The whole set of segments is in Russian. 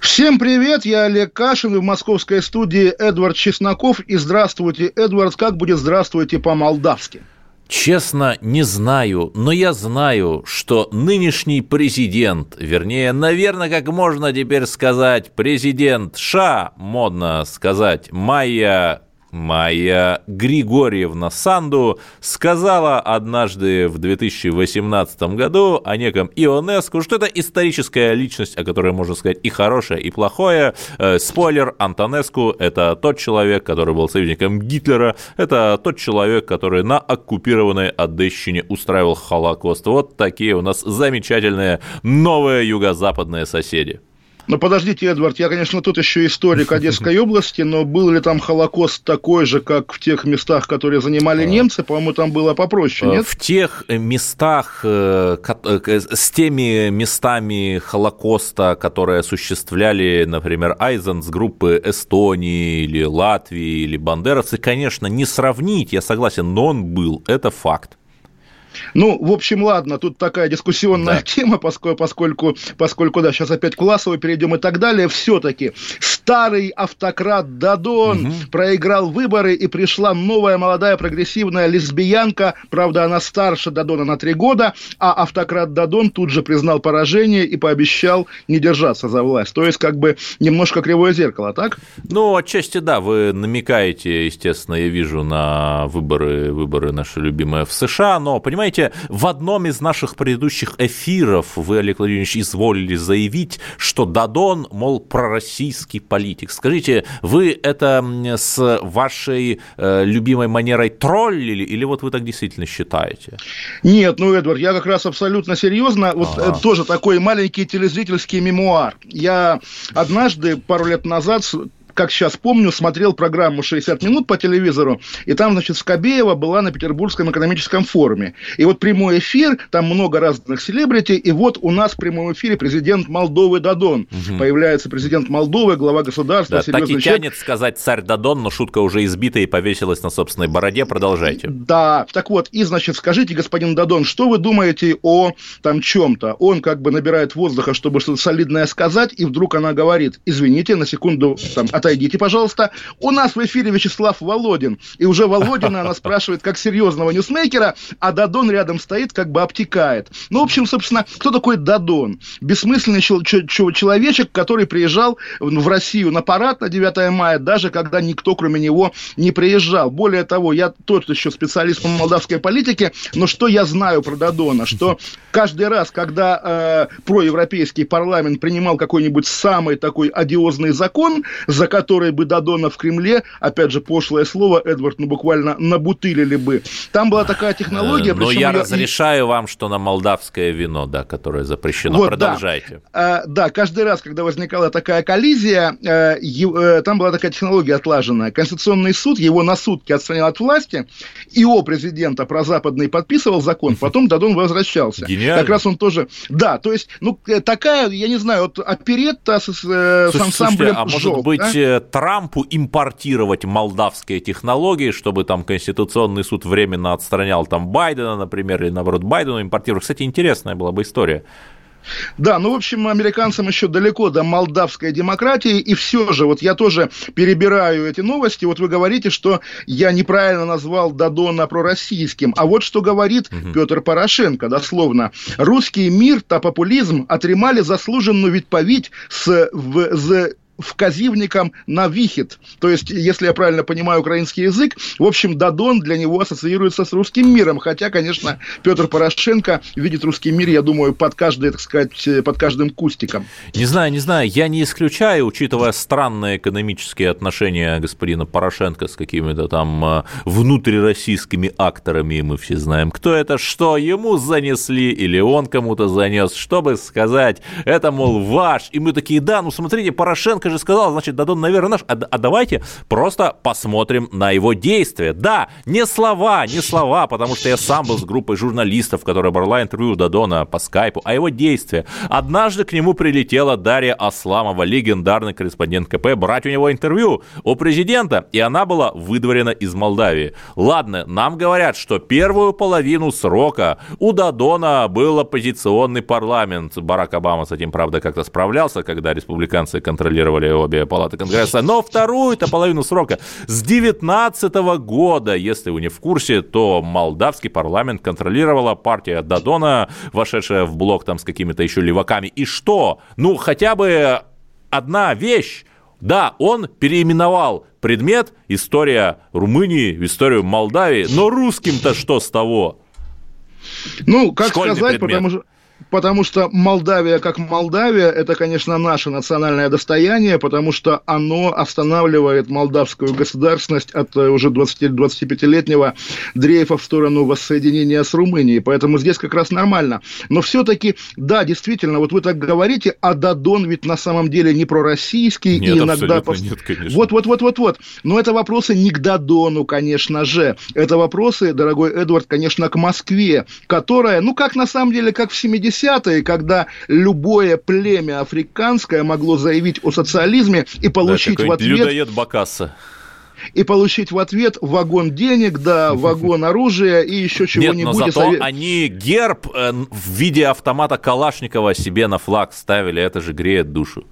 Всем привет, я Олег Кашин, в московской студии Эдвард Чесноков. И здравствуйте, Эдвард, как будет здравствуйте по-молдавски? Честно, не знаю, но я знаю, что нынешний президент, вернее, наверное, как можно теперь сказать, президент Ша, модно сказать, Майя Майя Григорьевна Санду сказала однажды в 2018 году о неком Ионеску, что это историческая личность, о которой можно сказать и хорошее, и плохое. Э, спойлер, Антонеску – это тот человек, который был союзником Гитлера, это тот человек, который на оккупированной Одещине устраивал Холокост. Вот такие у нас замечательные новые юго-западные соседи. Но подождите, Эдвард, я, конечно, тут еще историк Одесской области, но был ли там Холокост такой же, как в тех местах, которые занимали немцы? По-моему, там было попроще, нет? В тех местах, э, э, с теми местами Холокоста, которые осуществляли, например, Айзен с группы Эстонии или Латвии или бандеровцы, конечно, не сравнить, я согласен, но он был, это факт. Ну, в общем, ладно, тут такая дискуссионная да. тема, поскольку, поскольку, поскольку, да, сейчас опять классово перейдем и так далее. Все-таки старый автократ Дадон угу. проиграл выборы, и пришла новая молодая прогрессивная лесбиянка. Правда, она старше Дадона на три года, а автократ Дадон тут же признал поражение и пообещал не держаться за власть. То есть, как бы немножко кривое зеркало, так? Ну, отчасти да, вы намекаете, естественно, я вижу на выборы, выборы наши любимые в США, но, понимаете, понимаете, в одном из наших предыдущих эфиров вы, Олег Владимирович, изволили заявить, что Дадон, мол, пророссийский политик. Скажите, вы это с вашей э, любимой манерой троллили, или вот вы так действительно считаете? Нет, ну, Эдвард, я как раз абсолютно серьезно. Вот ага. э, тоже такой маленький телезрительский мемуар. Я однажды, пару лет назад, как сейчас помню, смотрел программу «60 минут» по телевизору, и там, значит, Скобеева была на Петербургском экономическом форуме. И вот прямой эфир, там много разных селебрити, и вот у нас в прямом эфире президент Молдовы Дадон. Угу. Появляется президент Молдовы, глава государства. Да, так и тянет сказать царь Дадон, но шутка уже избита и повесилась на собственной бороде. Продолжайте. Да, так вот, и, значит, скажите, господин Дадон, что вы думаете о там чем-то? Он как бы набирает воздуха, чтобы что-то солидное сказать, и вдруг она говорит, извините, на секунду, там, отойдите, пожалуйста. У нас в эфире Вячеслав Володин. И уже Володина она спрашивает как серьезного ньюсмейкера, а Дадон рядом стоит, как бы обтекает. Ну, в общем, собственно, кто такой Дадон? Бессмысленный человечек, который приезжал в Россию на парад на 9 мая, даже когда никто, кроме него, не приезжал. Более того, я тот еще специалист по молдавской политике, но что я знаю про Дадона? Что каждый раз, когда э, проевропейский парламент принимал какой-нибудь самый такой одиозный закон, за который бы Дадона в Кремле, опять же, пошлое слово, Эдвард, ну, буквально набутылили бы. Там была такая технология... Но я ее... разрешаю вам, что на молдавское вино, да, которое запрещено. Вот, Продолжайте. Да. А, да, каждый раз, когда возникала такая коллизия, э, э, там была такая технология отлаженная. Конституционный суд его на сутки отстранил от власти, и о президента прозападный подписывал закон, потом Дадон возвращался. Гениально. Как раз он тоже... Да, то есть, ну, э, такая, я не знаю, вот оперетта с, с, с ансамблем слушайте, а может быть, да? Трампу импортировать молдавские технологии, чтобы там Конституционный суд временно отстранял там Байдена, например, или наоборот Байдену импортировать. Кстати, интересная была бы история. Да, ну, в общем, американцам еще далеко до молдавской демократии, и все же, вот я тоже перебираю эти новости, вот вы говорите, что я неправильно назвал Дадона пророссийским, а вот что говорит угу. Петр Порошенко, дословно. «Русский мир та популизм отримали заслуженную відповідь с, в, з вказівником на вихід. То есть, если я правильно понимаю украинский язык, в общем, Дадон для него ассоциируется с русским миром. Хотя, конечно, Петр Порошенко видит русский мир, я думаю, под каждый, так сказать, под каждым кустиком. Не знаю, не знаю. Я не исключаю, учитывая странные экономические отношения господина Порошенко с какими-то там э, внутрироссийскими акторами, мы все знаем, кто это, что ему занесли, или он кому-то занес, чтобы сказать, это, мол, ваш. И мы такие, да, ну смотрите, Порошенко Лукашенко же сказал, значит, Дадон, наверное, наш. А, а давайте просто посмотрим на его действия. Да, не слова, не слова, потому что я сам был с группой журналистов, которая брала интервью у Дадона по скайпу, а его действия. Однажды к нему прилетела Дарья Асламова, легендарный корреспондент КП, брать у него интервью у президента, и она была выдворена из Молдавии. Ладно, нам говорят, что первую половину срока у Дадона был оппозиционный парламент. Барак Обама с этим, правда, как-то справлялся, когда республиканцы контролировали обе палаты Конгресса. Но вторую-то половину срока с 19 года, если вы не в курсе, то молдавский парламент контролировала партия Дадона, вошедшая в блок там с какими-то еще леваками. И что? Ну, хотя бы одна вещь. Да, он переименовал предмет «История Румынии» в историю Молдавии, но русским-то что с того? Ну, как Школьный сказать, предмет. потому что потому что Молдавия как Молдавия, это, конечно, наше национальное достояние, потому что оно останавливает молдавскую государственность от э, уже 20-25-летнего дрейфа в сторону воссоединения с Румынией. Поэтому здесь как раз нормально. Но все-таки, да, действительно, вот вы так говорите, а Дадон ведь на самом деле не пророссийский. Нет, и иногда... Пос... нет, конечно. Вот, вот, вот, вот, вот. Но это вопросы не к Дадону, конечно же. Это вопросы, дорогой Эдвард, конечно, к Москве, которая, ну, как на самом деле, как в 70 70-е, когда любое племя африканское могло заявить о социализме и получить да, в ответ... Людоед Бакасса и получить в ответ вагон денег, да, вагон оружия и еще чего-нибудь. Нет, но зато совет... они герб э, в виде автомата Калашникова себе на флаг ставили, это же греет душу.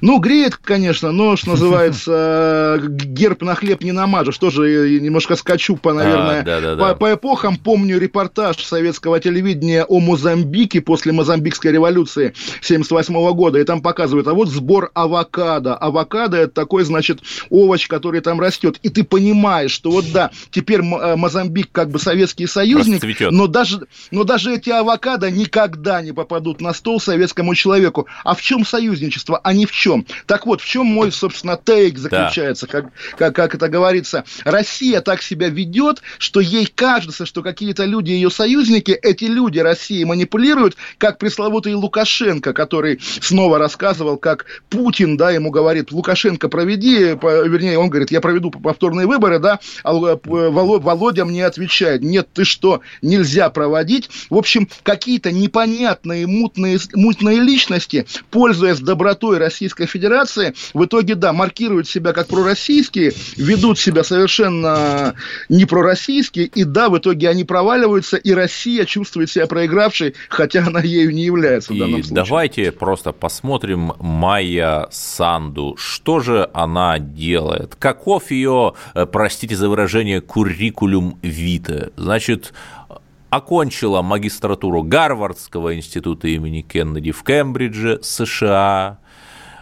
Ну, греет, конечно, но, что называется, герб на хлеб не намажешь. Тоже немножко скачу по, наверное, а, да, да, да. По, по эпохам. Помню репортаж советского телевидения о Мозамбике после Мозамбикской революции 78 года. И там показывают, а вот сбор авокадо. Авокадо – это такой, значит, овощ, который там растет. И ты понимаешь, что вот да, теперь э, Мозамбик как бы Советский Союзник, но даже, но даже эти авокадо никогда не попадут на стол советскому человеку. А в чем союзничество? Они в чем. Так вот, в чем мой, собственно, тейк заключается, да. как, как, как это говорится. Россия так себя ведет, что ей кажется, что какие-то люди ее союзники, эти люди России манипулируют, как пресловутый Лукашенко, который снова рассказывал, как Путин, да, ему говорит, Лукашенко, проведи, вернее, он говорит, я проведу повторные выборы, да, а Володя мне отвечает, нет, ты что, нельзя проводить. В общем, какие-то непонятные, мутные, мутные личности, пользуясь добротой России, Российской Федерации в итоге, да, маркируют себя как пророссийские, ведут себя совершенно не пророссийские, и да, в итоге они проваливаются, и Россия чувствует себя проигравшей, хотя она ею не является в данном и случае. давайте просто посмотрим Майя Санду. Что же она делает? Каков ее, э, простите за выражение, куррикулум вита? Значит, окончила магистратуру Гарвардского института имени Кеннеди в Кембридже, США,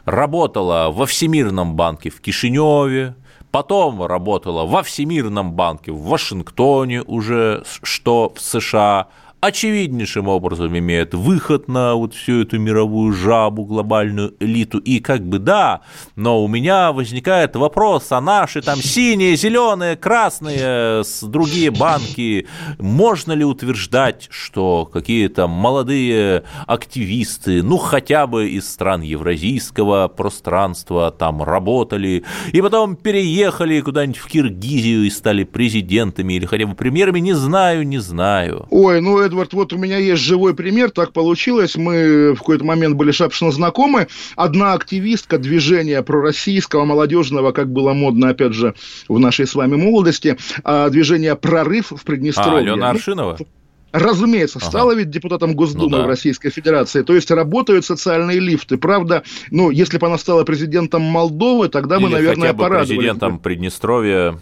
работала во Всемирном банке в Кишиневе, потом работала во Всемирном банке в Вашингтоне уже, что в США, очевиднейшим образом имеет выход на вот всю эту мировую жабу, глобальную элиту. И как бы да, но у меня возникает вопрос, а наши там синие, зеленые, красные, другие банки, можно ли утверждать, что какие-то молодые активисты, ну хотя бы из стран евразийского пространства там работали, и потом переехали куда-нибудь в Киргизию и стали президентами или хотя бы премьерами, не знаю, не знаю. Ой, ну Эдвард, вот у меня есть живой пример, так получилось, мы в какой-то момент были шапшно знакомы, одна активистка движения пророссийского, молодежного, как было модно, опять же, в нашей с вами молодости, а, движение «Прорыв» в Приднестровье. А, Алена Аршинова? Разумеется, ага. стала ведь депутатом Госдумы ну, да. в Российской Федерации. То есть работают социальные лифты. Правда, ну, если бы она стала президентом Молдовы, тогда Или бы, наверное, хотя бы порадовались. президентом Приднестровья.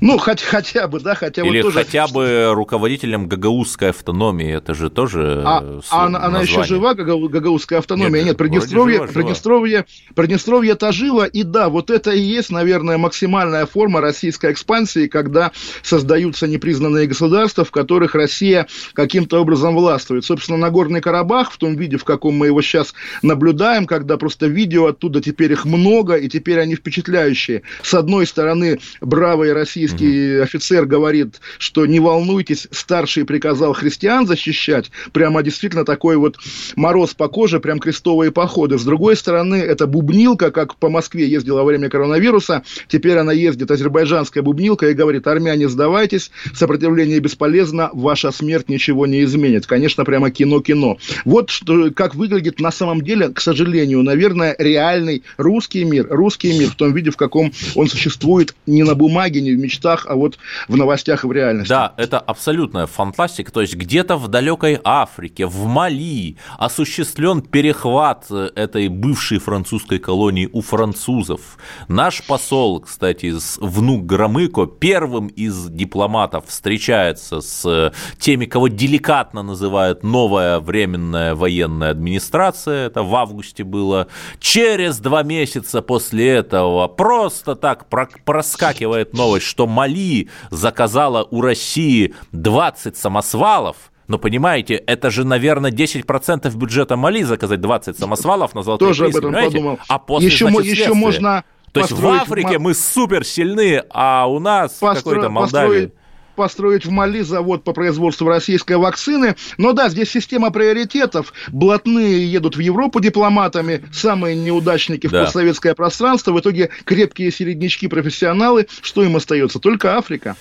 Ну, хоть, хотя бы, да, хотя бы Или тоже... хотя бы руководителем гагаузской автономии, это же тоже А, а она, она еще жива, гагаузская автономия? Нет, Нет Приднестровье, жива, Приднестровье, Приднестровье-то живо, и да, вот это и есть, наверное, максимальная форма российской экспансии, когда создаются непризнанные государства, в которых Россия каким-то образом властвует. Собственно, Нагорный Карабах в том виде, в каком мы его сейчас наблюдаем, когда просто видео оттуда теперь их много, и теперь они впечатляющие. С одной стороны, бравые российские российский угу. офицер говорит, что не волнуйтесь, старший приказал христиан защищать, прямо действительно такой вот мороз по коже, прям крестовые походы. С другой стороны, это бубнилка, как по Москве ездила во время коронавируса, теперь она ездит, азербайджанская бубнилка, и говорит, армяне, сдавайтесь, сопротивление бесполезно, ваша смерть ничего не изменит. Конечно, прямо кино-кино. Вот что, как выглядит на самом деле, к сожалению, наверное, реальный русский мир, русский мир в том виде, в каком он существует не на бумаге, не в мечтах, а вот в новостях и в реальности. Да, это абсолютная фантастика. То есть где-то в далекой Африке, в Мали осуществлен перехват э, этой бывшей французской колонии у французов. Наш посол, кстати, внук Громыко, первым из дипломатов встречается с э, теми, кого деликатно называют новая временная военная администрация. Это в августе было. Через два месяца после этого просто так проскакивает новость, что Мали заказала у России 20 самосвалов, но понимаете, это же, наверное, 10% бюджета Мали заказать 20 самосвалов на золотой Тоже приз, об этом понимаете? подумал. А после, еще, значит, еще можно То есть в Африке мы супер сильны, а у нас постро... какой-то Молдавии... Построить построить в Мали завод по производству российской вакцины. Но да, здесь система приоритетов. Блатные едут в Европу дипломатами, самые неудачники в да. постсоветское пространство. В итоге крепкие середнячки профессионалы. Что им остается? Только Африка.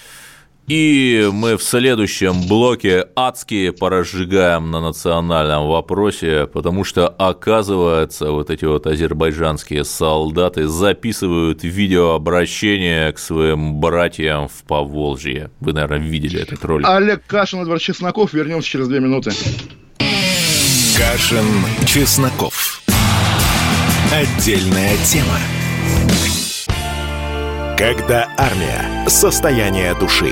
И мы в следующем блоке адски поразжигаем на национальном вопросе, потому что, оказывается, вот эти вот азербайджанские солдаты записывают видеообращение к своим братьям в Поволжье. Вы, наверное, видели этот ролик. Олег Кашин, Эдвард Чесноков. Вернемся через две минуты. Кашин, Чесноков. Отдельная тема. Когда армия. Состояние души.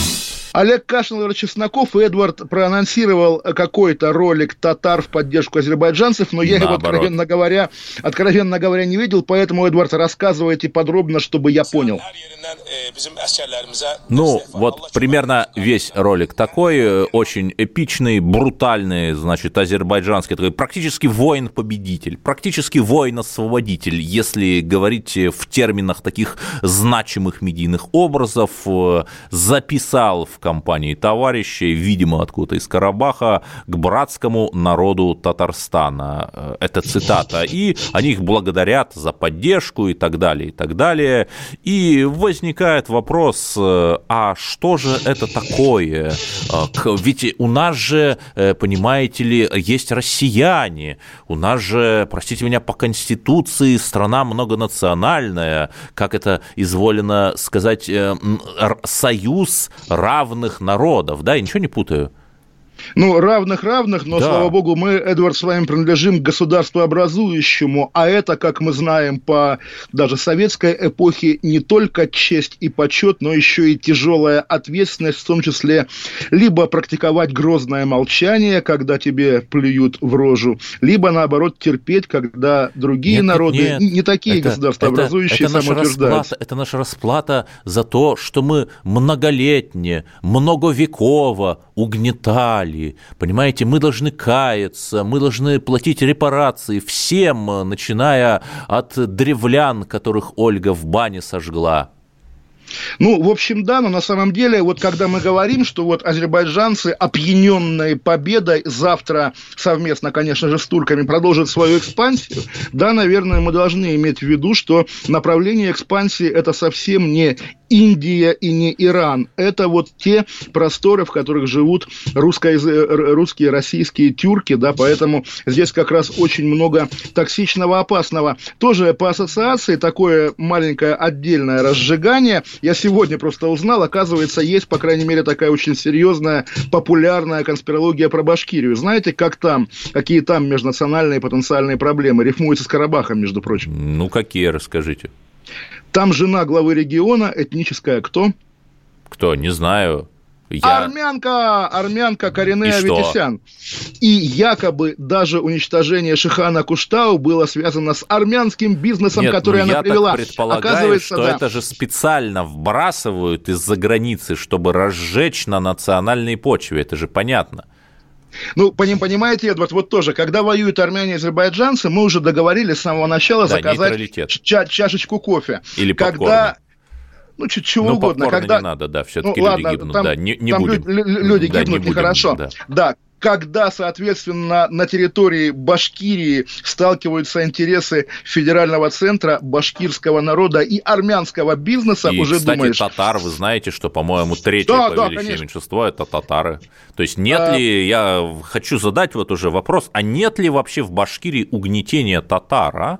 Олег Кашин, Чесноков и Эдвард проанонсировал какой-то ролик татар в поддержку азербайджанцев, но я Наоборот. его, откровенно говоря, откровенно говоря, не видел, поэтому, Эдвард, рассказывайте подробно, чтобы я понял. Ну, вот примерно весь ролик такой, э, очень эпичный, брутальный, значит, азербайджанский, такой практически воин-победитель, практически воин-освободитель, если говорить в терминах таких значимых медийных образов, э, записал в компании товарищей, видимо, откуда-то из Карабаха, к братскому народу Татарстана. Э, это цитата. И они их благодарят за поддержку и так далее, и так далее. И возникает вопрос, э, а что же это такое? Э, ведь у нас же, понимаете ли, есть россияне, у нас же, простите меня, по Конституции страна многонациональная, как это изволено сказать, союз равных равных народов, да, я ничего не путаю? Ну, равных-равных, но, да. слава богу, мы, Эдвард, с вами принадлежим к государству образующему, а это, как мы знаем, по даже советской эпохе не только честь и почет, но еще и тяжелая ответственность, в том числе либо практиковать грозное молчание, когда тебе плюют в рожу, либо, наоборот, терпеть, когда другие нет, народы, нет, не такие это, государства это, образующие, это, самоутверждаются. Это наша расплата за то, что мы многолетние, многовеково угнетали Италии. Понимаете, мы должны каяться, мы должны платить репарации всем, начиная от древлян, которых Ольга в бане сожгла. Ну, в общем, да, но на самом деле, вот когда мы говорим, что вот азербайджанцы, опьяненные победой, завтра совместно, конечно же, с турками продолжат свою экспансию, да, наверное, мы должны иметь в виду, что направление экспансии это совсем не Индия и не Иран. Это вот те просторы, в которых живут русско русские, российские тюрки, да, поэтому здесь как раз очень много токсичного, опасного. Тоже по ассоциации такое маленькое отдельное разжигание. Я сегодня просто узнал, оказывается, есть, по крайней мере, такая очень серьезная, популярная конспирология про Башкирию. Знаете, как там, какие там межнациональные потенциальные проблемы? Рифмуется с Карабахом, между прочим. Ну, какие, расскажите. Там жена главы региона этническая кто? Кто? Не знаю. Я... Армянка, армянка Коренея и Аветисян. И якобы даже уничтожение Шихана Куштау было связано с армянским бизнесом, Нет, который ну она я привела. Так предполагаю, что да. это же специально вбрасывают из-за границы, чтобы разжечь на национальной почве. Это же понятно. Ну, понимаете, Эдвард, вот тоже, когда воюют армяне и азербайджанцы, мы уже договорились с самого начала да, заказать ча- чашечку кофе. Или когда ну, чуть чего ну, угодно. Когда... не надо, да, все-таки ну, люди ладно, гибнут, там, да, не, не там будем. Люди да, гибнут не нехорошо. Да. да, когда, соответственно, на территории Башкирии сталкиваются интересы федерального центра башкирского народа и армянского бизнеса, и, уже кстати, думаешь... татар, вы знаете, что, по-моему, третье да, по да, величине конечно. меньшинство – это татары. То есть нет а... ли, я хочу задать вот уже вопрос, а нет ли вообще в Башкирии угнетения татар, а?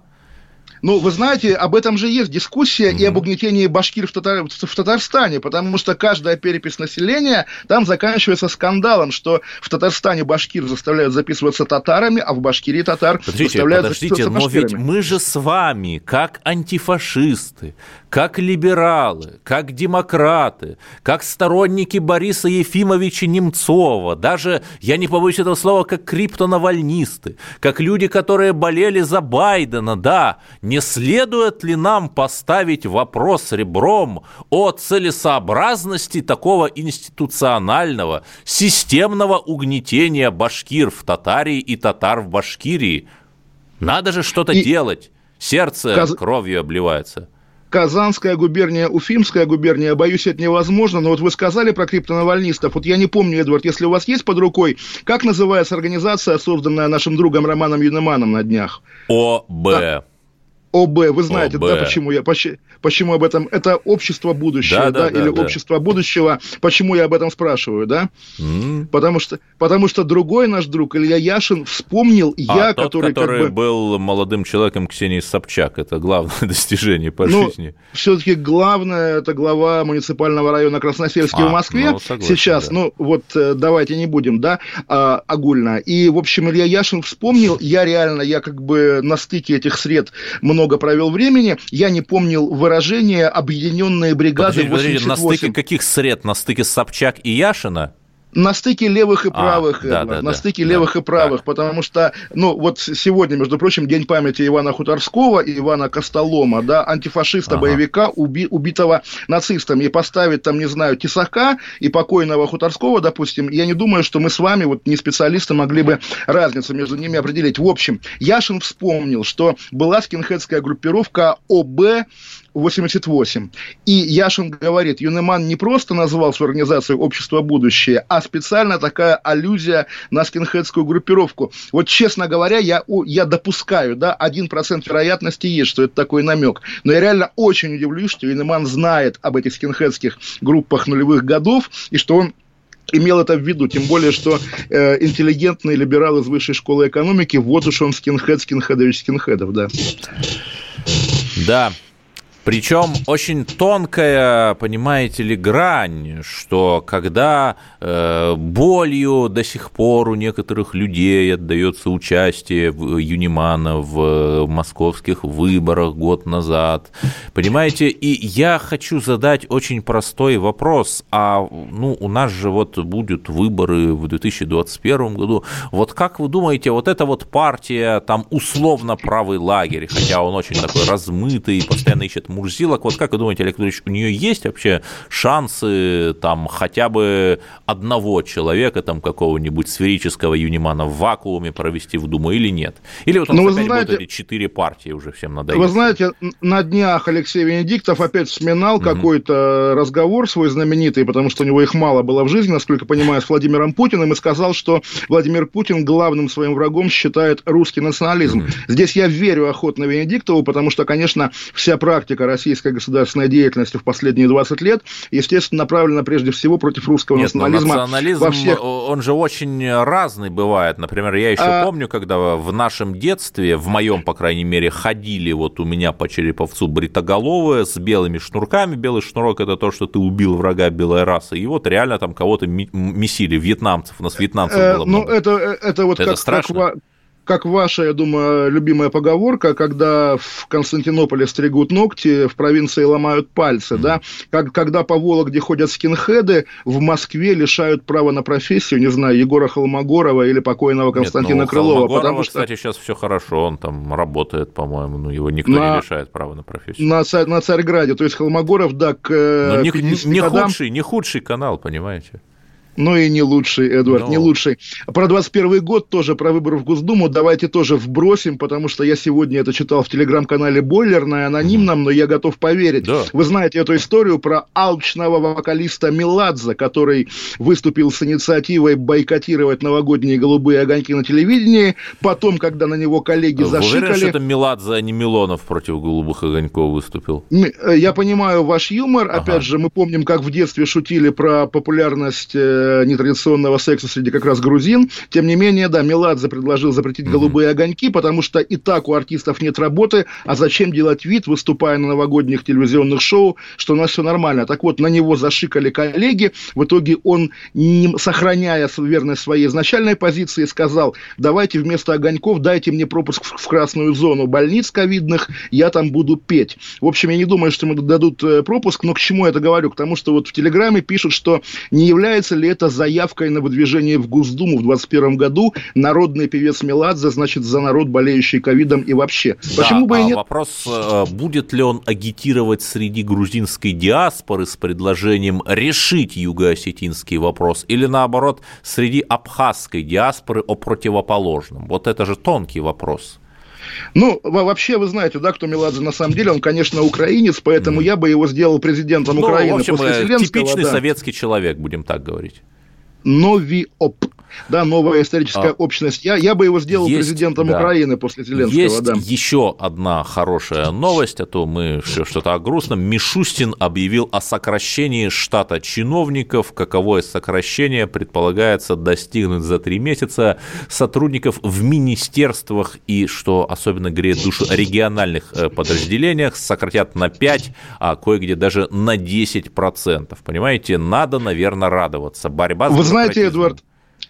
Ну, вы знаете, об этом же есть дискуссия mm-hmm. и об угнетении башкир в, Татар... в Татарстане, потому что каждая перепись населения там заканчивается скандалом, что в Татарстане башкир заставляют записываться татарами, а в Башкирии татар подождите, заставляют подождите, записываться но ведь мы же с вами, как антифашисты, как либералы, как демократы, как сторонники Бориса Ефимовича Немцова, даже, я не побоюсь этого слова, как криптонавальнисты, как люди, которые болели за Байдена, да, не следует ли нам поставить вопрос ребром о целесообразности такого институционального, системного угнетения башкир в Татарии и татар в Башкирии? Надо же что-то и... делать. Сердце Каз... кровью обливается. Казанская губерния, Уфимская губерния, боюсь, это невозможно, но вот вы сказали про криптонавальнистов, вот я не помню, Эдвард, если у вас есть под рукой, как называется организация, созданная нашим другом Романом Юнеманом на днях? ОБ. Да. ОБ, вы знаете, ОБ. да, почему я, почему об этом, это общество будущего, да, да, да или да. общество будущего, почему я об этом спрашиваю, да? Mm. Потому, что, потому что другой наш друг, Илья Яшин, вспомнил, а я, тот, который... который как бы, был молодым человеком Ксении Собчак, это главное достижение по ну, жизни. все-таки главное, это глава муниципального района Красносельский а, в Москве. Ну, согласен, Сейчас, да. ну, вот э, давайте не будем, да, а, огульно. И, в общем, Илья Яшин вспомнил, я реально, я как бы на стыке этих сред много провел времени, я не помнил выражение «объединенные бригады подождите, подождите, на стыке каких сред? На стыке Собчак и Яшина? На стыке левых и правых, а, да, да, на стыке да, левых да, и правых, так. потому что, ну, вот сегодня, между прочим, день памяти Ивана Хуторского и Ивана Костолома, да, антифашиста-боевика, ага. уби, убитого нацистами, и поставить там, не знаю, Тесака и покойного Хуторского, допустим, я не думаю, что мы с вами, вот не специалисты, могли бы разницу между ними определить. В общем, Яшин вспомнил, что была скинхедская группировка ОБ 88. И Яшин говорит, Юнеман не просто назвал свою организацию «Общество будущее», а специально такая аллюзия на скинхедскую группировку. Вот, честно говоря, я, я допускаю, да, 1% вероятности есть, что это такой намек. Но я реально очень удивлюсь, что Юнеман знает об этих скинхедских группах нулевых годов, и что он имел это в виду, тем более, что э, интеллигентный либерал из высшей школы экономики, вот уж он скинхед, скинхедович скинхедов, да. Да, причем очень тонкая, понимаете ли, грань, что когда э, болью до сих пор у некоторых людей отдается участие в Юнимана в московских выборах год назад, понимаете, и я хочу задать очень простой вопрос, а ну у нас же вот будут выборы в 2021 году, вот как вы думаете, вот эта вот партия, там условно правый лагерь, хотя он очень такой размытый, постоянно ищет мурзилок. Вот как вы думаете, Олег Анатольевич, у нее есть вообще шансы там хотя бы одного человека, там какого-нибудь сферического юнимана в вакууме провести в Думу или нет? Или вот он ну, опять знаете, будет эти четыре партии уже всем надоело? Вы знаете, на днях Алексей Венедиктов опять вспоминал угу. какой-то разговор свой знаменитый, потому что у него их мало было в жизни, насколько понимаю, с Владимиром Путиным, и сказал, что Владимир Путин главным своим врагом считает русский национализм. Угу. Здесь я верю охотно Венедиктову, потому что, конечно, вся практика критика российской государственной деятельности в последние 20 лет, естественно, направлена прежде всего против русского Нет, ну, национализма. национализм, во всех... он же очень разный бывает. Например, я еще а... помню, когда в нашем детстве, в моем, по крайней мере, ходили вот у меня по Череповцу бритоголовые с белыми шнурками. Белый шнурок – это то, что ты убил врага белой расы. И вот реально там кого-то месили, вьетнамцев. У нас вьетнамцев э, было много. Ну, это, э, это вот это как, страшно. как, как ваша, я думаю, любимая поговорка, когда в Константинополе стригут ногти, в провинции ломают пальцы, mm-hmm. да, как, когда по Вологде ходят скинхеды, в Москве лишают права на профессию, не знаю, Егора Холмогорова или покойного Константина Нет, ну, Крылова. Потому что... кстати, сейчас все хорошо, он там работает, по-моему, ну, его никто на... не лишает права на профессию. На, на Царьграде, то есть Холмогоров, да, к Но не, не, годам... худший, не худший канал, понимаете? Ну и не лучший, Эдвард, Но... не лучший. Про 21 год тоже, про выборы в Госдуму давайте тоже вбросим, потому что я сегодня это читал в телеграм-канале Бойлерная, анонимном, но я готов поверить. Да. Вы знаете эту историю про алчного вокалиста Меладзе, который выступил с инициативой бойкотировать новогодние голубые огоньки на телевидении. Потом, когда на него коллеги Вы зашикали... Уверен, что это Меладзе, а не Милонов против голубых огоньков выступил? Э, я понимаю ваш юмор. Ага. Опять же, мы помним, как в детстве шутили про популярность э, нетрадиционного секса среди как раз грузин. Тем не менее, да, Меладзе предложил запретить mm-hmm. голубые огоньки, потому что и так у артистов нет работы, а зачем делать вид, выступая на новогодних телевизионных шоу, что у нас все нормально. Так вот, на него зашикали коллеги, в итоге он, не, сохраняя верность своей изначальной позиции, сказал, давайте вместо огоньков дайте мне пропуск в, в красную зону больниц ковидных, я там буду петь. В общем, я не думаю, что ему дадут э, пропуск, но к чему я это говорю? К тому, что вот в Телеграме пишут, что не является ли это заявкой на выдвижение в Госдуму в 2021 году. Народный певец Меладзе, значит, за народ, болеющий ковидом и вообще. Да, Почему бы и а нет? Вопрос, э, будет ли он агитировать среди грузинской диаспоры с предложением решить юго-осетинский вопрос или, наоборот, среди абхазской диаспоры о противоположном? Вот это же тонкий вопрос. Ну, вообще, вы знаете, да, кто Меладзе на самом деле, он, конечно, украинец, поэтому mm. я бы его сделал президентом ну, Украины в общем, после э, Зеленского. Типичный да. советский человек, будем так говорить. Новиоп да, новая историческая а, общность. Я, я бы его сделал есть, президентом да. Украины после Зеленского. Есть да. еще одна хорошая новость, а то мы что-то о грустном. Мишустин объявил о сокращении штата чиновников. Каковое сокращение предполагается достигнуть за три месяца сотрудников в министерствах и, что особенно греет душу, региональных э, подразделениях сократят на 5, а кое-где даже на 10%. Понимаете, надо, наверное, радоваться. Борьба Вы знаете, Эдвард,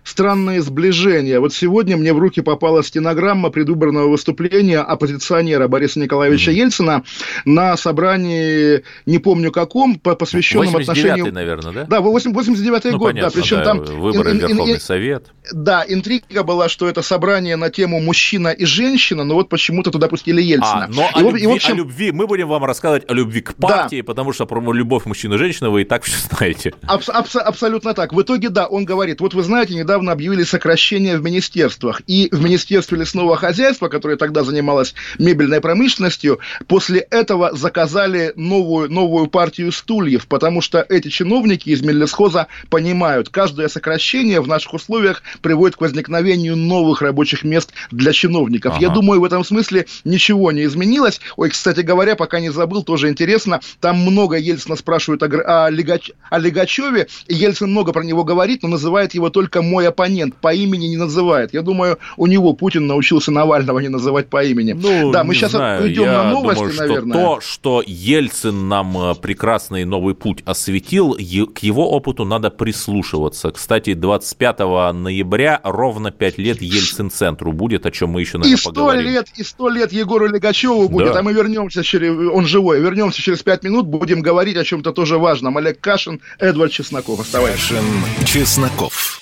странные сближения. Вот сегодня мне в руки попала стенограмма предвыборного выступления оппозиционера Бориса Николаевича mm-hmm. Ельцина на собрании, не помню каком, посвященном отношению... наверное, да? Да, 89-й ну, год, понятно, да. Причем да, там... Выборы ин, ин, Верховный ин, Совет. Да, интрига была, что это собрание на тему мужчина и женщина, но вот почему-то туда пустили Ельцина. А, но и, о, любви, и, в общем... о любви, мы будем вам рассказывать о любви к партии, да. потому что про любовь мужчины и женщины вы и так все знаете. Аб- аб- абсолютно так. В итоге, да, он говорит, вот вы знаете, недавно недавно объявили сокращение в министерствах. И в Министерстве лесного хозяйства, которое тогда занималось мебельной промышленностью, после этого заказали новую, новую партию стульев, потому что эти чиновники из Мельлесхоза понимают, каждое сокращение в наших условиях приводит к возникновению новых рабочих мест для чиновников. Ага. Я думаю, в этом смысле ничего не изменилось. Ой, кстати говоря, пока не забыл, тоже интересно, там много Ельцина спрашивают о, о, Лигач, о Лигачеве, Ельцин много про него говорит, но называет его только мой оппонент по имени не называет. Я думаю, у него Путин научился Навального не называть по имени. Ну, да, мы сейчас знаю. идем Я на новости, думаю, что наверное. То, что Ельцин нам э, прекрасный новый путь осветил, к его опыту надо прислушиваться. Кстати, 25 ноября ровно 5 лет Ельцин-центру будет, о чем мы еще, наверное, и 100 поговорим. лет, и 100 лет Егору Легачеву будет, да. а мы вернемся через... Он живой. Вернемся через 5 минут, будем говорить о чем-то тоже важном. Олег Кашин, Эдвард Чесноков. Оставайтесь. Кашин, Чесноков.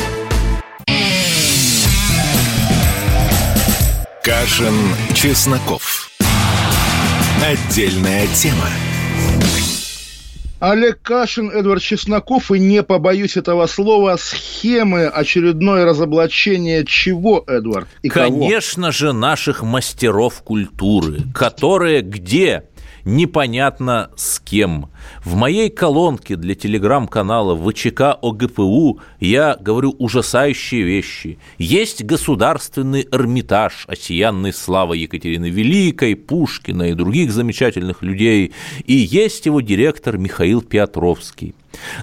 Кашин, Чесноков. Отдельная тема. Олег Кашин, Эдвард Чесноков и, не побоюсь этого слова, схемы очередное разоблачение чего, Эдвард? И Конечно кого? же, наших мастеров культуры, которые где непонятно с кем. В моей колонке для телеграм-канала ВЧК ОГПУ я говорю ужасающие вещи. Есть государственный Эрмитаж, осиянный славой Екатерины Великой, Пушкина и других замечательных людей, и есть его директор Михаил Петровский.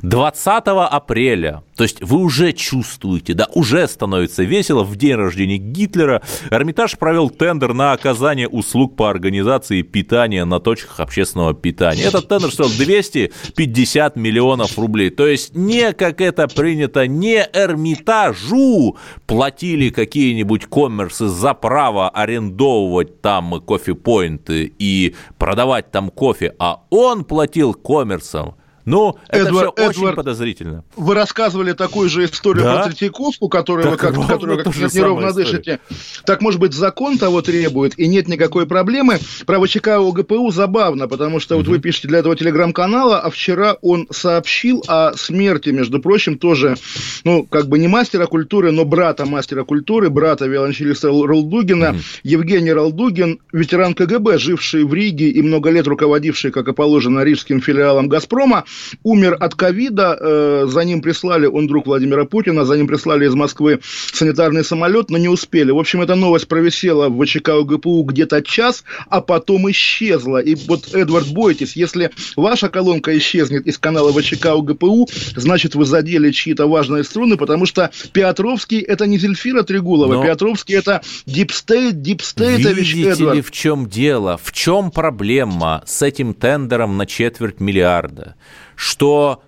20 апреля, то есть вы уже чувствуете, да, уже становится весело, в день рождения Гитлера Эрмитаж провел тендер на оказание услуг по организации питания на точках общественного питания. Этот тендер стоил 250 миллионов рублей. То есть не как это принято, не Эрмитажу платили какие-нибудь коммерсы за право арендовывать там кофе-поинты и продавать там кофе, а он платил коммерсам ну, это Эдвард, все Эдвард, очень подозрительно. Вы рассказывали такую же историю да? про Третьяковку, которую так, вы как, которую как неровно дышите. Так, может быть, закон того требует, и нет никакой проблемы. Про ВЧК ОГПУ забавно, потому что угу. вот вы пишете для этого телеграм-канала, а вчера он сообщил о смерти, между прочим, тоже, ну, как бы не мастера культуры, но брата мастера культуры, брата виолончелиста Ралдугина, угу. Евгений Ралдугин, ветеран КГБ, живший в Риге и много лет руководивший, как и положено, рижским филиалом «Газпрома», умер от ковида, э, за ним прислали, он друг Владимира Путина, за ним прислали из Москвы санитарный самолет, но не успели. В общем, эта новость провисела в ВЧК УГПУ где-то час, а потом исчезла. И вот, Эдвард, бойтесь, если ваша колонка исчезнет из канала ВЧК УГПУ, значит, вы задели чьи-то важные струны, потому что Петровский – это не Зельфира Трегулова, но... Петровский – это deep state, deep state ович Видите Эдвард. ли, в чем дело? В чем проблема с этим тендером на четверть миллиарда? Что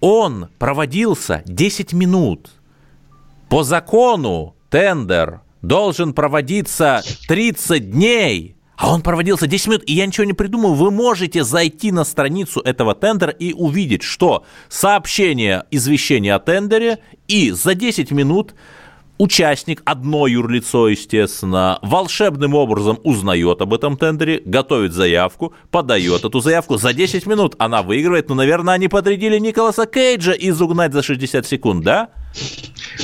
он проводился 10 минут. По закону тендер должен проводиться 30 дней, а он проводился 10 минут, и я ничего не придумал. Вы можете зайти на страницу этого тендера и увидеть, что сообщение, извещение о тендере, и за 10 минут Участник, одно юрлицо, естественно, волшебным образом узнает об этом тендере, готовит заявку, подает эту заявку. За 10 минут она выигрывает. Ну, наверное, они подрядили Николаса Кейджа из «Угнать за 60 секунд», да?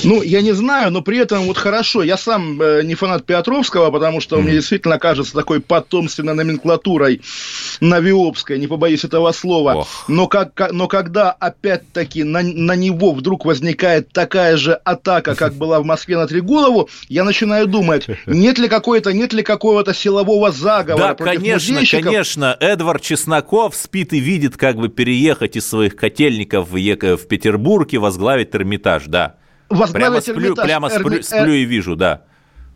Ну, я не знаю, но при этом вот хорошо. Я сам э, не фанат Петровского, потому что он мне действительно кажется такой потомственной номенклатурой навиопской, не побоюсь этого слова. Но, как, но когда опять-таки на, на него вдруг возникает такая же атака, как была в Москве на Трегулову, я начинаю думать, нет ли какой-то, нет ли какого-то силового заговора да, против конечно, музейщиков. конечно. Эдвард Чесноков спит и видит, как бы переехать из своих котельников в, в Петербург и возглавить Эрмитаж, да прямо сплю, прямо сплю, сплю и вижу, да.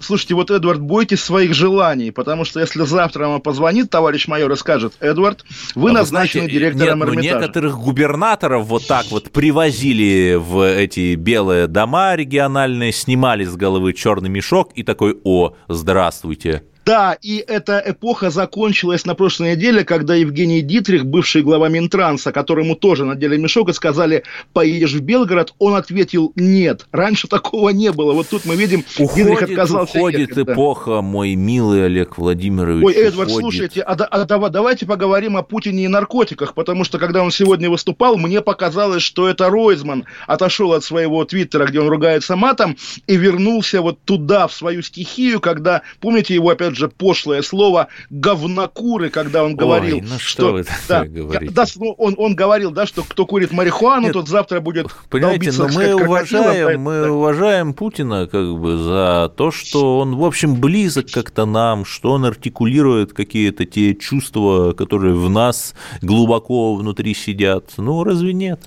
Слушайте, вот, Эдвард, бойтесь своих желаний, потому что если завтра вам позвонит товарищ майор и скажет, Эдвард, вы а назначены знаете, директором нет, Эрмитажа. Ну, некоторых губернаторов вот так вот привозили в эти белые дома региональные, снимали с головы черный мешок и такой, о, здравствуйте, да, и эта эпоха закончилась на прошлой неделе, когда Евгений Дитрих, бывший глава Минтранса, которому тоже надели мешок и сказали, поедешь в Белгород, он ответил нет. Раньше такого не было. Вот тут мы видим, уходит, Дитрих отказался Уходит ехать, эпоха, да. мой милый Олег Владимирович. Ой, Эдвард, уходит. слушайте, а, а давайте поговорим о Путине и наркотиках, потому что когда он сегодня выступал, мне показалось, что это Ройзман отошел от своего твиттера, где он ругается матом, и вернулся вот туда, в свою стихию, когда, помните его опять опять же, пошлое слово говнокуры, когда он говорил, Ой, ну что, что вы да, говорите? Да, он, он говорил, да, что кто курит марихуану, Нет, тот завтра будет Понимаете, но мы уважаем, мы да. уважаем Путина как бы за то, что он, в общем, близок как-то нам, что он артикулирует какие-то те чувства, которые в нас глубоко внутри сидят. Ну, разве нет?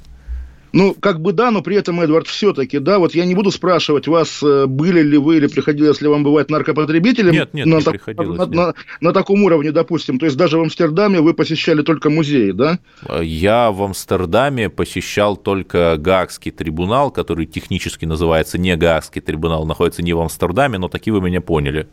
Ну, как бы да, но при этом, Эдвард, все-таки, да, вот я не буду спрашивать вас, э, были ли вы или приходилось ли вам бывать наркопотребителем. Нет, нет, на, не приходилось. На, нет. На, на таком уровне, допустим. То есть даже в Амстердаме вы посещали только музеи, да? Я в Амстердаме посещал только Гаагский трибунал, который технически называется не Гаагский трибунал, находится не в Амстердаме, но таки вы меня поняли.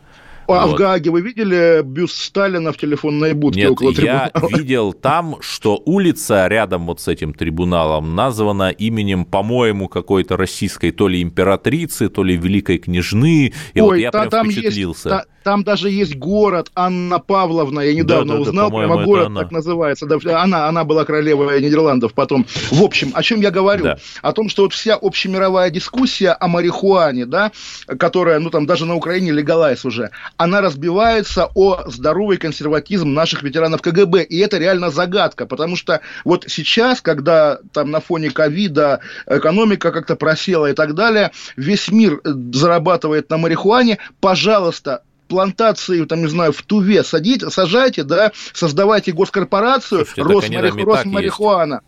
А вот. в Гааге вы видели бюст Сталина в телефонной будке Нет, около трибунала? я видел там, что улица рядом вот с этим трибуналом названа именем, по-моему, какой-то российской то ли императрицы, то ли великой княжны. И Ой, вот я та, прям там впечатлился. Есть, та, там даже есть город Анна Павловна, я недавно да, да, узнал, да, прямо город так называется. Да, она, она была королевой Нидерландов потом. В общем, о чем я говорю? Да. О том, что вот вся общемировая дискуссия о марихуане, да, которая, ну там даже на Украине легалайз уже, она разбивается о здоровый консерватизм наших ветеранов КГБ. И это реально загадка, потому что вот сейчас, когда там на фоне ковида экономика как-то просела и так далее, весь мир зарабатывает на марихуане, пожалуйста, плантации, там, не знаю, в Туве садите, сажайте, да, создавайте госкорпорацию Росмарих... Росмарихуана.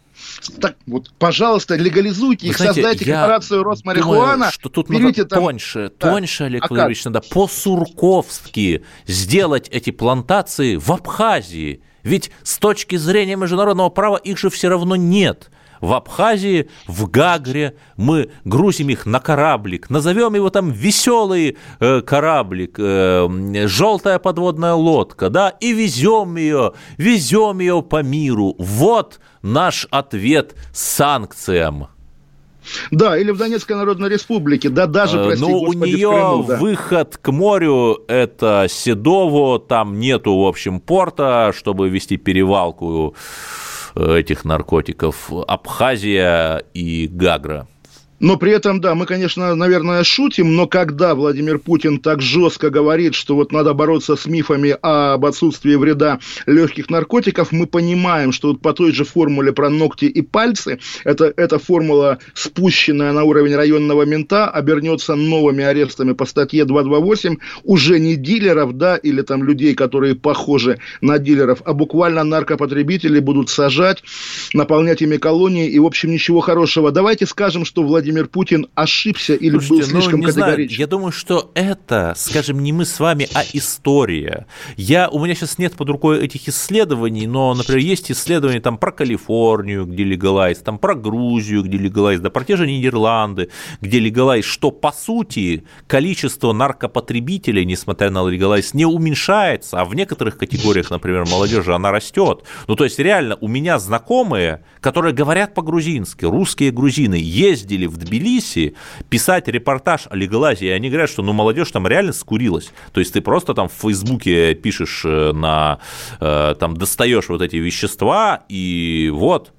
Так вот, пожалуйста, легализуйте их, знаете, создайте корпорацию Росмарихуана. Думаю, что тут берите надо там... тоньше, да. тоньше, Олег а Владимирович, как? надо по-сурковски сделать эти плантации в Абхазии. Ведь с точки зрения международного права их же все равно нет в Абхазии, в Гагре, мы грузим их на кораблик, назовем его там веселый э, кораблик, э, желтая подводная лодка, да, и везем ее, везем ее по миру. Вот наш ответ санкциям. Да, или в Донецкой Народной Республике, да даже, э, прости, Ну, у нее Крыму, да. выход к морю – это Седово, там нету, в общем, порта, чтобы вести перевалку этих наркотиков Абхазия и Гагра. Но при этом, да, мы, конечно, наверное, шутим, но когда Владимир Путин так жестко говорит, что вот надо бороться с мифами об отсутствии вреда легких наркотиков, мы понимаем, что вот по той же формуле про ногти и пальцы, это, эта формула, спущенная на уровень районного мента, обернется новыми арестами по статье 228 уже не дилеров, да, или там людей, которые похожи на дилеров, а буквально наркопотребителей будут сажать, наполнять ими колонии, и, в общем, ничего хорошего. Давайте скажем, что Владимир Владимир Путин ошибся или Слушайте, был ну, слишком ну, категоричен? Знаю, я думаю, что это, скажем, не мы с вами, а история. Я, у меня сейчас нет под рукой этих исследований, но, например, есть исследования там про Калифорнию, где легалайз, там про Грузию, где легалайз, да про те же Нидерланды, где легалайз, что по сути количество наркопотребителей, несмотря на легалайз, не уменьшается, а в некоторых категориях, например, молодежи, она растет. Ну, то есть, реально, у меня знакомые, которые говорят по-грузински, русские грузины, ездили в Тбилиси писать репортаж о легалайзе, и они говорят, что ну, молодежь там реально скурилась. То есть ты просто там в Фейсбуке пишешь э, на, э, там достаешь вот эти вещества, и вот,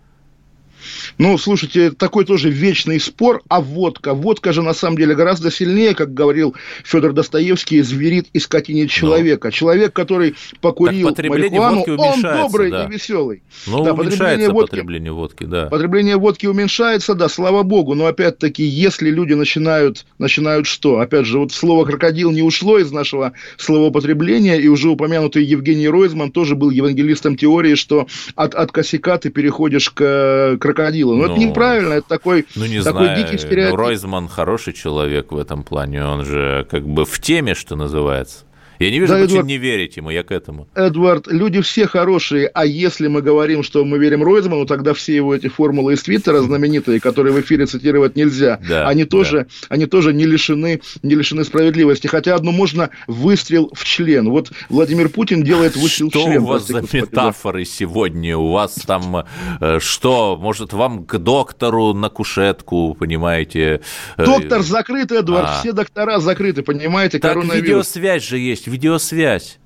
ну, слушайте, такой тоже вечный спор, а водка. Водка же на самом деле гораздо сильнее, как говорил Федор Достоевский, зверит и скотинит человека. Но. Человек, который покурил марихуану, он добрый да. и веселый. Ну, да, уменьшается водки, потребление водки, да. Потребление водки уменьшается, да, слава богу. Но опять-таки, если люди начинают, начинают что? Опять же, вот слово крокодил не ушло из нашего словопотребления, и уже упомянутый Евгений Ройзман тоже был евангелистом теории, что от, от косяка ты переходишь к крокодилу. Но ну, это неправильно, это такой, ну, не такой знаю. дикий стереотип. Ройзман хороший человек в этом плане, он же как бы в теме, что называется. Я не вижу да, причин Эдвард, не верить ему, я к этому. Эдвард, люди все хорошие, а если мы говорим, что мы верим Ройзману, тогда все его эти формулы из Твиттера знаменитые, которые в эфире цитировать нельзя, да, они, тоже, да. они тоже не лишены, не лишены справедливости. Хотя одну можно выстрел в член. Вот Владимир Путин делает выстрел что в член. Что у вас за метафоры да. сегодня? У вас там э, что? Может, вам к доктору на кушетку, понимаете? Э, Доктор закрыт, Эдвард, а. все доктора закрыты, понимаете, так видеосвязь же есть видеосвязь.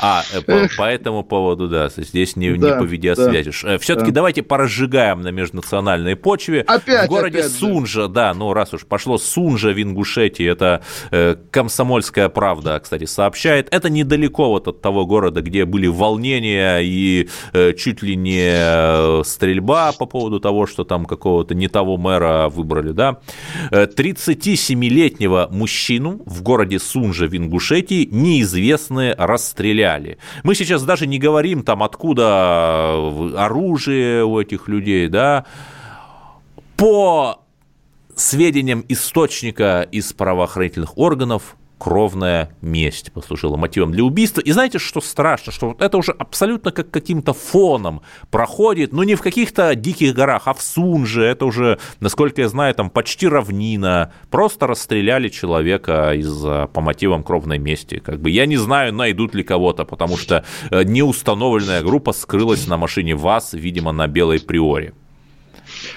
А, э, по, по этому поводу, да, здесь не, да, не по видеосвязи. Да, Все-таки да. давайте поразжигаем на межнациональной почве. Опять, В городе опять, Сунжа, да. да, ну раз уж пошло Сунжа в Ингушетии, это э, комсомольская правда, кстати, сообщает. Это недалеко вот от того города, где были волнения и э, чуть ли не э, стрельба по поводу того, что там какого-то не того мэра выбрали, да. 37-летнего э, мужчину в городе Сунжа в Ингушетии неизвестные расстреляли стреляли. Мы сейчас даже не говорим там, откуда оружие у этих людей, да. По сведениям источника из правоохранительных органов, кровная месть послужила мотивом для убийства. И знаете, что страшно? Что вот это уже абсолютно как каким-то фоном проходит, ну не в каких-то диких горах, а в Сунже, это уже, насколько я знаю, там почти равнина. Просто расстреляли человека из по мотивам кровной мести. Как бы я не знаю, найдут ли кого-то, потому что э, неустановленная группа скрылась на машине ВАЗ, видимо, на Белой Приоре.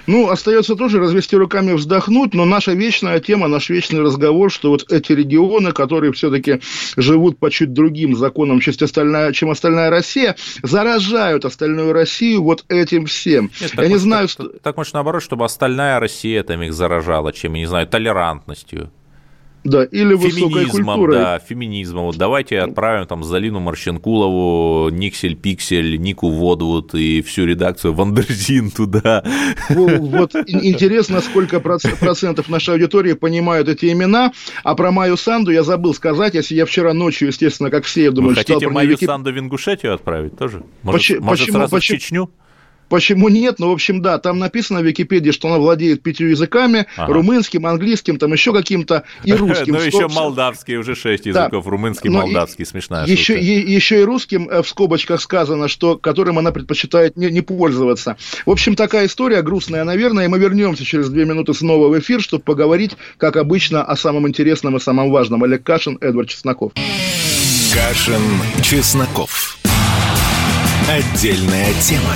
Ну, остается тоже развести руками вздохнуть, но наша вечная тема, наш вечный разговор, что вот эти регионы, которые все-таки живут по чуть другим законам, чем остальная, чем остальная Россия, заражают остальную Россию вот этим всем. Нет, Я не может, знаю, так, что... Так, может, наоборот, чтобы остальная Россия там их заражала, чем, я не знаю, толерантностью. Да, или высокой культурой. Да, феминизмом. Вот давайте отправим там Залину Марченкулову, Nixel Pixel, Нику Водвуд и всю редакцию Wonderzine туда. Вот интересно, сколько процентов нашей аудитории понимают эти имена. А про Майю Санду я забыл сказать. Если я вчера ночью, естественно, как все, я думаю, Вы хотите Майю Санду в Ингушетию отправить тоже? Может, почему, может сразу почему, в Чечню? Почему нет? Ну, в общем, да, там написано в Википедии, что она владеет пятью языками, ага. румынским, английским, там еще каким-то и русским. Ну, еще молдавский, уже шесть языков, румынский, молдавский, смешная еще, еще и русским э, в скобочках сказано, что которым она предпочитает не, не пользоваться. В общем, такая история грустная, наверное, и мы вернемся через две минуты снова в эфир, чтобы поговорить, как обычно, о самом интересном и самом важном. Олег Кашин, Эдвард Чесноков. Кашин, Чесноков. Отдельная тема.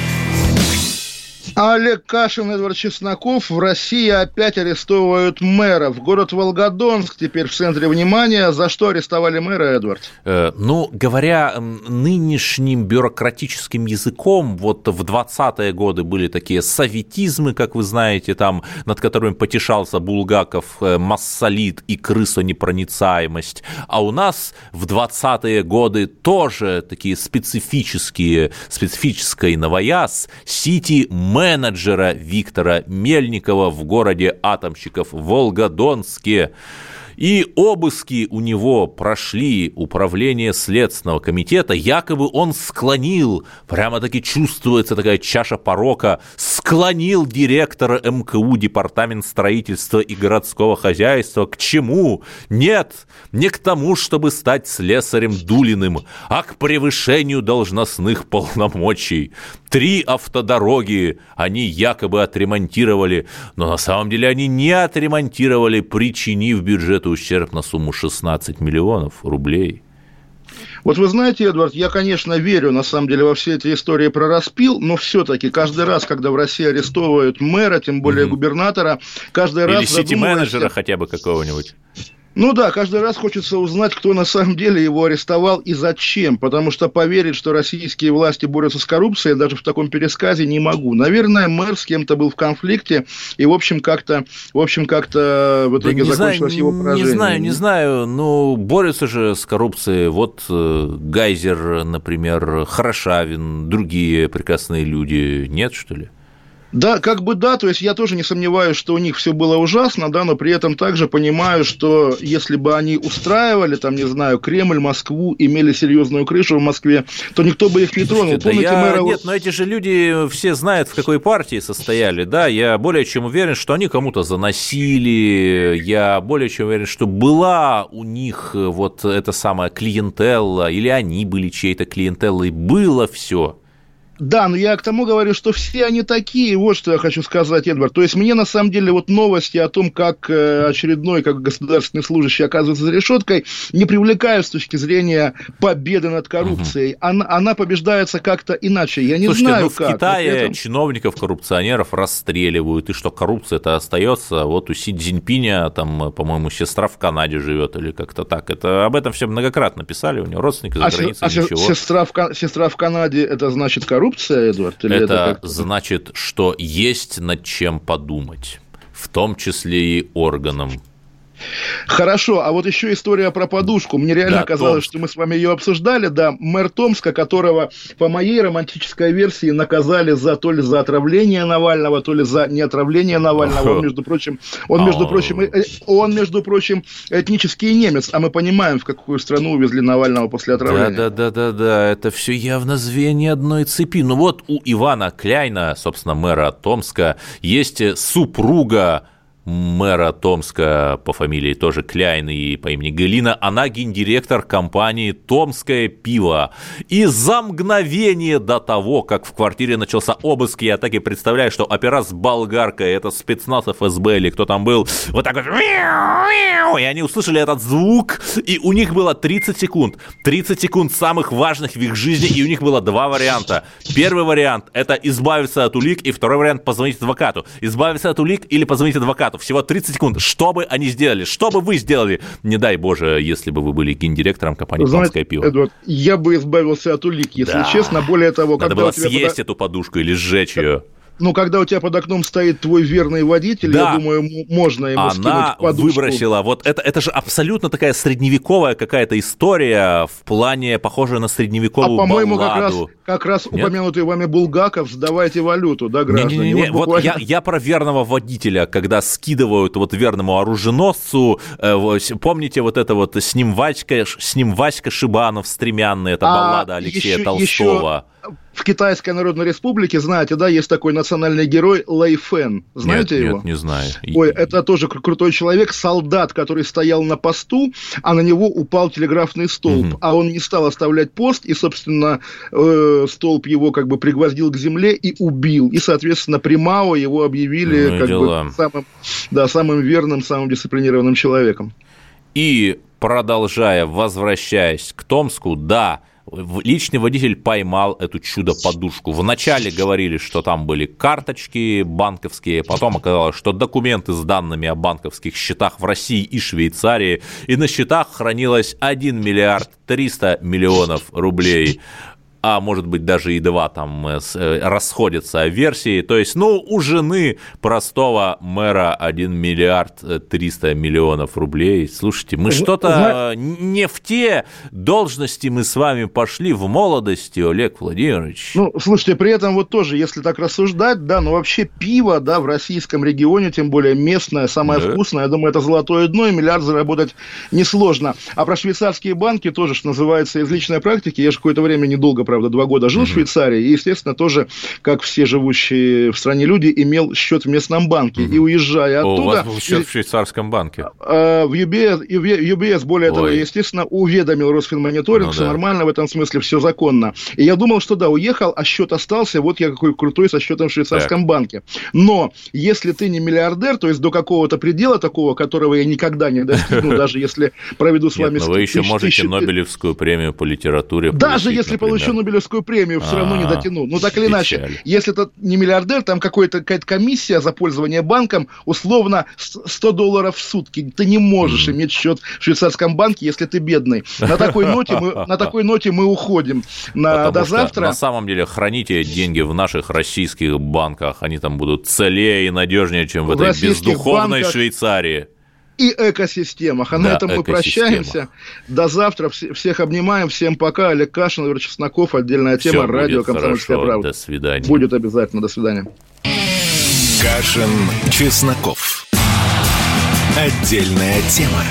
Олег Кашин, Эдвард Чесноков. В России опять арестовывают мэров. Город Волгодонск теперь в центре внимания. За что арестовали мэра, Эдвард? Э, ну, говоря нынешним бюрократическим языком, вот в 20-е годы были такие советизмы, как вы знаете, там, над которыми потешался Булгаков, э, массолит и крысонепроницаемость. А у нас в 20-е годы тоже такие специфические, специфическое новояз, сити мэр менеджера Виктора Мельникова в городе Атомщиков Волгодонске. И обыски у него прошли управление Следственного комитета. Якобы он склонил, прямо-таки чувствуется такая чаша порока, склонил директора МКУ Департамент строительства и городского хозяйства к чему? Нет, не к тому, чтобы стать слесарем Дулиным, а к превышению должностных полномочий. Три автодороги они якобы отремонтировали, но на самом деле они не отремонтировали, причинив бюджету ущерб на сумму 16 миллионов рублей. Вот вы знаете, Эдвард, я, конечно, верю, на самом деле, во все эти истории про распил, но все-таки каждый раз, когда в России арестовывают мэра, тем более угу. губернатора, каждый Или раз... Или сити-менеджера хотя бы какого-нибудь. Ну да, каждый раз хочется узнать, кто на самом деле его арестовал и зачем, потому что поверить, что российские власти борются с коррупцией, даже в таком пересказе не могу. Наверное, мэр с кем-то был в конфликте, и, в общем, как-то, в общем, как-то в итоге да закончилось знаю, его поражение. Не знаю, не знаю, ну, борются же с коррупцией. Вот э, Гайзер, например, Хорошавин, другие прекрасные люди, нет, что ли? Да, как бы да, то есть я тоже не сомневаюсь, что у них все было ужасно, да, но при этом также понимаю, что если бы они устраивали, там, не знаю, Кремль, Москву, имели серьезную крышу в Москве, то никто бы их не тронул. Да Помните, я... мэра... Нет, но эти же люди все знают, в какой партии состояли, да, я более чем уверен, что они кому-то заносили, я более чем уверен, что была у них вот эта самая клиентелла, или они были чьей-то клиентеллой, было все. Да, но я к тому говорю, что все они такие, вот что я хочу сказать, Эдвард. То есть мне на самом деле вот новости о том, как э, очередной, как государственный служащий оказывается за решеткой, не привлекают с точки зрения победы над коррупцией. Угу. Она, она побеждается как-то иначе. Я не Слушайте, знаю, ну, в как. Китае вот это... чиновников, коррупционеров расстреливают, и что коррупция это остается. Вот у Си Цзиньпиня, там, по-моему, сестра в Канаде живет или как-то так. Это об этом все многократно писали, у него родственники за а границей, а ничего. Сестра в, сестра в Канаде, это значит коррупция? Коррупция, Эдвард? Или это, это значит, что есть над чем подумать, в том числе и органам Хорошо, а вот еще история про подушку. Мне реально да, казалось, Томск. что мы с вами ее обсуждали. Да, мэр Томска, которого по моей романтической версии наказали за то ли за отравление Навального, то ли за неотравление Навального. Он, между прочим, он, между прочим, э, он, между прочим, этнический немец, а мы понимаем, в какую страну увезли Навального после отравления. Да, да, да, да, да. Это все явно звенья одной цепи. Ну вот у Ивана Кляйна, собственно, мэра Томска, есть супруга мэра Томска по фамилии тоже Кляйн и по имени Галина, она гендиректор компании «Томское пиво». И за мгновение до того, как в квартире начался обыск, я так и представляю, что операция «Болгарка» — это спецназ ФСБ или кто там был, вот так вот, и они услышали этот звук, и у них было 30 секунд. 30 секунд самых важных в их жизни, и у них было два варианта. Первый вариант — это избавиться от улик, и второй вариант — позвонить адвокату. Избавиться от улик или позвонить адвокату результатов. Всего 30 секунд. Что бы они сделали? Что бы вы сделали? Не дай боже, если бы вы были гендиректором компании Знаете, «Панское пиво». Эдуард, я бы избавился от улик, если да. честно. Более того, Надо было съесть пода... эту подушку или сжечь ее. Ну, когда у тебя под окном стоит твой верный водитель, да. я думаю, можно ему Она скинуть подушку. выбросила. Вот это, это же абсолютно такая средневековая какая-то история в плане, похожая на средневековую А, по-моему, как раз, как раз Нет? упомянутый вами Булгаков «Сдавайте валюту», да, граждане? Не, не, не, вот, буквально... вот я, я про верного водителя, когда скидывают вот верному оруженосцу, э, помните вот это вот с ним Васька, с ним Васька Шибанов, стремянный, это а, баллада Алексея еще, Толстого. Еще в Китайской Народной Республике, знаете, да, есть такой национальный герой Лэй Фэн. Знаете нет, его? Нет, не знаю. Ой, это тоже крутой человек, солдат, который стоял на посту, а на него упал телеграфный столб. Угу. А он не стал оставлять пост, и, собственно, э, столб его как бы пригвоздил к земле и убил. И, соответственно, Примао его объявили ну, как дела. бы самым, да, самым верным, самым дисциплинированным человеком. И продолжая, возвращаясь к Томску, да, личный водитель поймал эту чудо-подушку. Вначале говорили, что там были карточки банковские, потом оказалось, что документы с данными о банковских счетах в России и Швейцарии, и на счетах хранилось 1 миллиард 300 миллионов рублей а может быть даже и два там э, э, расходятся версии. То есть, ну, у жены простого мэра 1 миллиард 300 миллионов рублей. Слушайте, мы что-то не в те должности мы с вами пошли в молодости, Олег Владимирович. Ну, слушайте, при этом вот тоже, если так рассуждать, да, ну вообще пиво, да, в российском регионе, тем более местное, самое да. вкусное, я думаю, это золотое дно, и миллиард заработать несложно. А про швейцарские банки тоже, что называется, из личной практики, я же какое-то время недолго правда, два года жил mm-hmm. в Швейцарии, и, естественно, тоже, как все живущие в стране люди, имел счет в местном банке. Mm-hmm. И уезжая оттуда... О, у вас был счет в швейцарском банке? А, в UBS, UBS более Ой. того, естественно, уведомил Росфинмониторинг, ну, все да. нормально, в этом смысле все законно. И я думал, что да, уехал, а счет остался, вот я какой крутой со счетом в швейцарском так. банке. Но если ты не миллиардер, то есть до какого-то предела такого, которого я никогда не достигну, даже если проведу с вами... но вы еще можете Нобелевскую премию по литературе Даже если получу Нобелевскую премию, все равно не а, дотяну. Ну, так или иначе, если это не миллиардер, там какая-то комиссия за пользование банком, условно 100 долларов в сутки. Ты не можешь иметь счет в швейцарском банке, если ты бедный. На такой ноте мы, на такой ноте мы уходим на, до завтра. На самом деле, храните деньги в наших российских банках. Они там будут целее и надежнее, чем в, в этой бездуховной банках... Швейцарии и экосистемах. А да, на этом мы прощаемся. До завтра. Всех обнимаем. Всем пока. Олег Кашин, Игорь Чесноков. Отдельная тема. Все Радио «Комсомольская правда». До свидания. Будет обязательно. До свидания. Кашин, Чесноков. Отдельная тема.